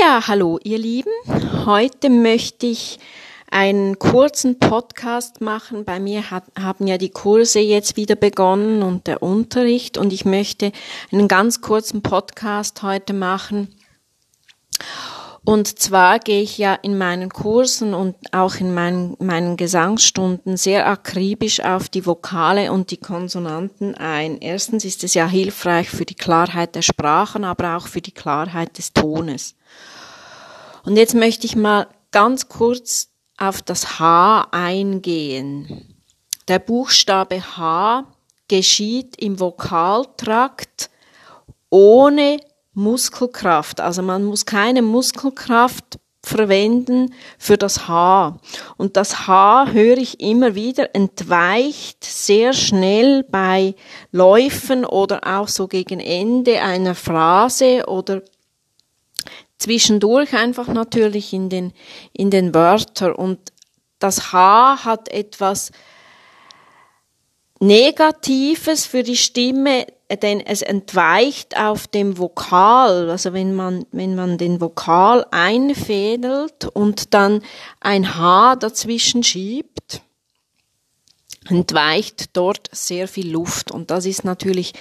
Ja, hallo ihr Lieben. Heute möchte ich einen kurzen Podcast machen. Bei mir hat, haben ja die Kurse jetzt wieder begonnen und der Unterricht und ich möchte einen ganz kurzen Podcast heute machen. Und zwar gehe ich ja in meinen Kursen und auch in meinen, meinen Gesangsstunden sehr akribisch auf die Vokale und die Konsonanten ein. Erstens ist es ja hilfreich für die Klarheit der Sprachen, aber auch für die Klarheit des Tones. Und jetzt möchte ich mal ganz kurz auf das H eingehen. Der Buchstabe H geschieht im Vokaltrakt ohne Muskelkraft. Also man muss keine Muskelkraft verwenden für das H. Und das H höre ich immer wieder entweicht sehr schnell bei Läufen oder auch so gegen Ende einer Phrase oder zwischendurch einfach natürlich in den, in den Wörtern. Und das H hat etwas Negatives für die Stimme, denn es entweicht auf dem Vokal. Also wenn man, wenn man den Vokal einfädelt und dann ein H dazwischen schiebt, entweicht dort sehr viel Luft. Und das ist natürlich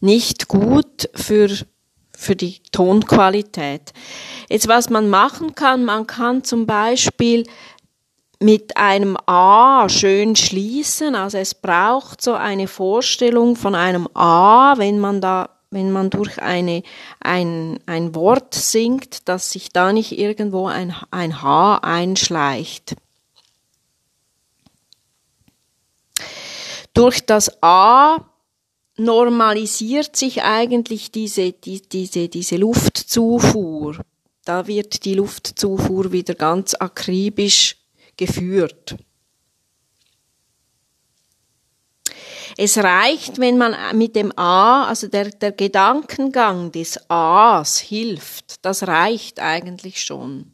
nicht gut für für die Tonqualität. Jetzt, was man machen kann, man kann zum Beispiel mit einem A schön schließen. Also es braucht so eine Vorstellung von einem A, wenn man da wenn man durch eine, ein, ein Wort singt, dass sich da nicht irgendwo ein, ein H einschleicht. Durch das A normalisiert sich eigentlich diese, die, diese, diese Luftzufuhr. Da wird die Luftzufuhr wieder ganz akribisch geführt. Es reicht, wenn man mit dem A, also der, der Gedankengang des A's hilft, das reicht eigentlich schon.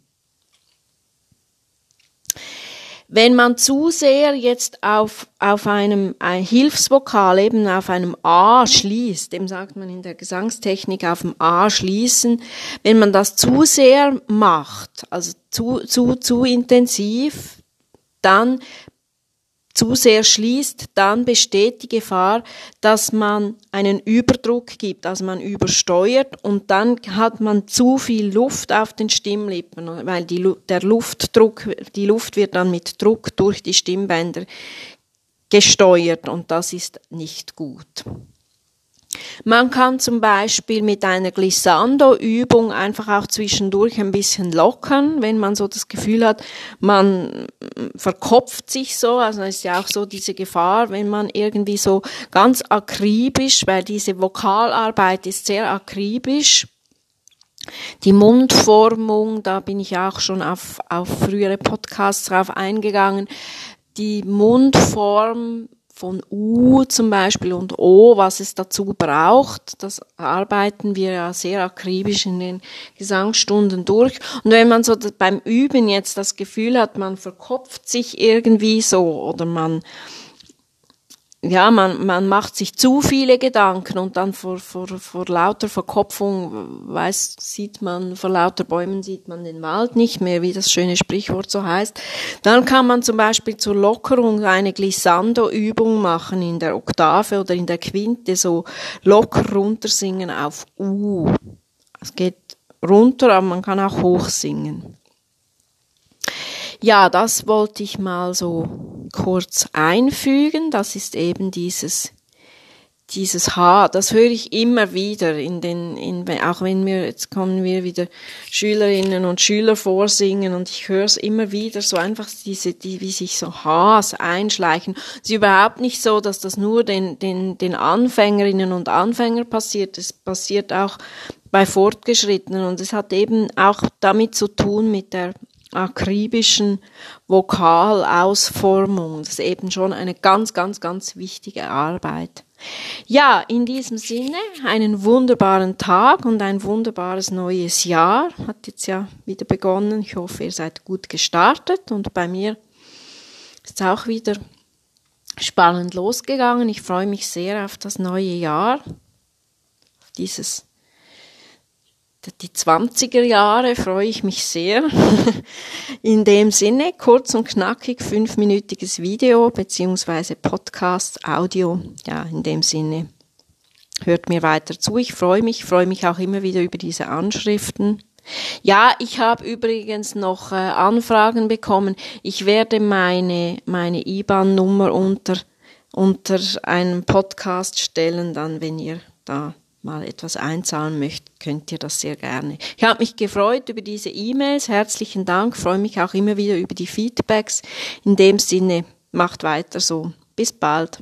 Wenn man zu sehr jetzt auf, auf einem ein Hilfsvokal, eben auf einem A schließt, dem sagt man in der Gesangstechnik auf dem A schließen, wenn man das zu sehr macht, also zu, zu, zu intensiv, dann zu sehr schließt, dann besteht die Gefahr, dass man einen Überdruck gibt, also man übersteuert und dann hat man zu viel Luft auf den Stimmlippen, weil die, der Luftdruck, die Luft wird dann mit Druck durch die Stimmbänder gesteuert und das ist nicht gut. Man kann zum Beispiel mit einer Glissando-Übung einfach auch zwischendurch ein bisschen lockern, wenn man so das Gefühl hat, man verkopft sich so. Also ist ja auch so diese Gefahr, wenn man irgendwie so ganz akribisch, weil diese Vokalarbeit ist sehr akribisch, die Mundformung, da bin ich auch schon auf, auf frühere Podcasts drauf eingegangen. Die Mundform von U zum Beispiel und O, was es dazu braucht, das arbeiten wir ja sehr akribisch in den Gesangsstunden durch. Und wenn man so beim Üben jetzt das Gefühl hat, man verkopft sich irgendwie so oder man ja, man, man macht sich zu viele Gedanken und dann vor, vor, vor lauter Verkopfung weiß, sieht man, vor lauter Bäumen sieht man den Wald nicht mehr, wie das schöne Sprichwort so heißt. Dann kann man zum Beispiel zur Lockerung eine Glissando-Übung machen in der Oktave oder in der Quinte, so locker runtersingen auf U. Es geht runter, aber man kann auch hoch singen. Ja, das wollte ich mal so kurz einfügen. Das ist eben dieses dieses H, das höre ich immer wieder in den, in, auch wenn wir, jetzt kommen wir wieder Schülerinnen und Schüler vorsingen und ich höre es immer wieder so einfach diese, die, wie sich so Hs einschleichen. Es ist überhaupt nicht so, dass das nur den, den, den Anfängerinnen und Anfängern passiert. Es passiert auch bei Fortgeschrittenen und es hat eben auch damit zu tun mit der akribischen Vokalausformung. Das ist eben schon eine ganz, ganz, ganz wichtige Arbeit. Ja, in diesem Sinne einen wunderbaren Tag und ein wunderbares neues Jahr. Hat jetzt ja wieder begonnen. Ich hoffe, ihr seid gut gestartet und bei mir ist es auch wieder spannend losgegangen. Ich freue mich sehr auf das neue Jahr, auf dieses die 20er Jahre freue ich mich sehr. In dem Sinne, kurz und knackig, fünfminütiges Video beziehungsweise Podcast, Audio. Ja, in dem Sinne, hört mir weiter zu. Ich freue mich, freue mich auch immer wieder über diese Anschriften. Ja, ich habe übrigens noch äh, Anfragen bekommen. Ich werde meine, meine IBAN-Nummer unter, unter einem Podcast stellen, dann, wenn ihr da mal etwas einzahlen möchtet, könnt ihr das sehr gerne. Ich habe mich gefreut über diese E-Mails. Herzlichen Dank. Freue mich auch immer wieder über die Feedbacks. In dem Sinne, macht weiter so. Bis bald.